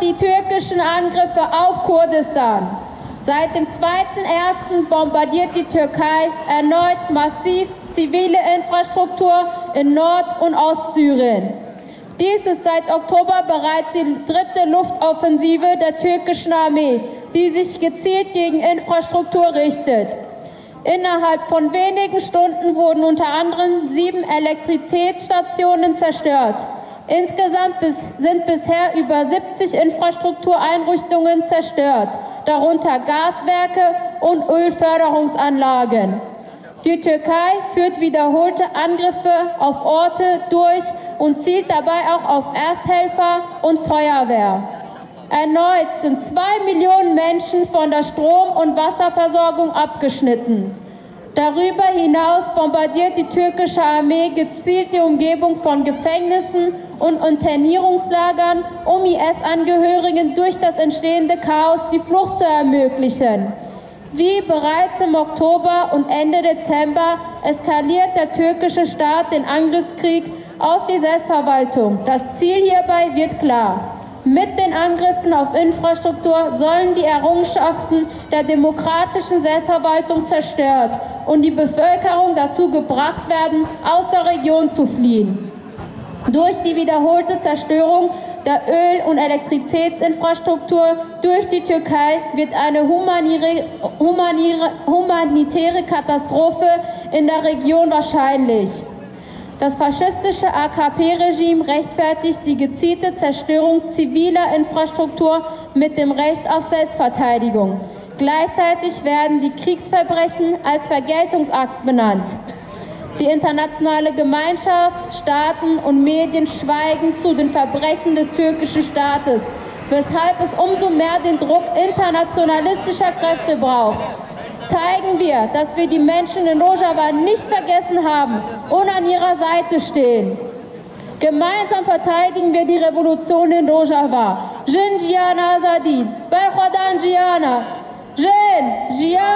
die türkischen Angriffe auf Kurdistan. Seit dem 2.1. bombardiert die Türkei erneut massiv zivile Infrastruktur in Nord- und Ostsyrien. Dies ist seit Oktober bereits die dritte Luftoffensive der türkischen Armee, die sich gezielt gegen Infrastruktur richtet. Innerhalb von wenigen Stunden wurden unter anderem sieben Elektrizitätsstationen zerstört. Insgesamt sind bisher über 70 Infrastruktureinrichtungen zerstört, darunter Gaswerke und Ölförderungsanlagen. Die Türkei führt wiederholte Angriffe auf Orte durch und zielt dabei auch auf Ersthelfer und Feuerwehr. Erneut sind zwei Millionen Menschen von der Strom- und Wasserversorgung abgeschnitten. Darüber hinaus bombardiert die türkische Armee gezielt die Umgebung von Gefängnissen und Internierungslagern, um IS-Angehörigen durch das entstehende Chaos die Flucht zu ermöglichen. Wie bereits im Oktober und Ende Dezember eskaliert der türkische Staat den Angriffskrieg auf die Selbstverwaltung. Das Ziel hierbei wird klar. Mit den Angriffen auf Infrastruktur sollen die Errungenschaften der demokratischen Selbstverwaltung zerstört und die Bevölkerung dazu gebracht werden, aus der Region zu fliehen. Durch die wiederholte Zerstörung der Öl- und Elektrizitätsinfrastruktur durch die Türkei wird eine humanitäre Katastrophe in der Region wahrscheinlich. Das faschistische AKP-Regime rechtfertigt die gezielte Zerstörung ziviler Infrastruktur mit dem Recht auf Selbstverteidigung. Gleichzeitig werden die Kriegsverbrechen als Vergeltungsakt benannt. Die internationale Gemeinschaft, Staaten und Medien schweigen zu den Verbrechen des türkischen Staates, weshalb es umso mehr den Druck internationalistischer Kräfte braucht zeigen wir, dass wir die Menschen in Rojava nicht vergessen haben und an ihrer Seite stehen. Gemeinsam verteidigen wir die Revolution in Rojava. Jin Jian Azadi, Berkhodan Jiana. Jin Jian Azadi.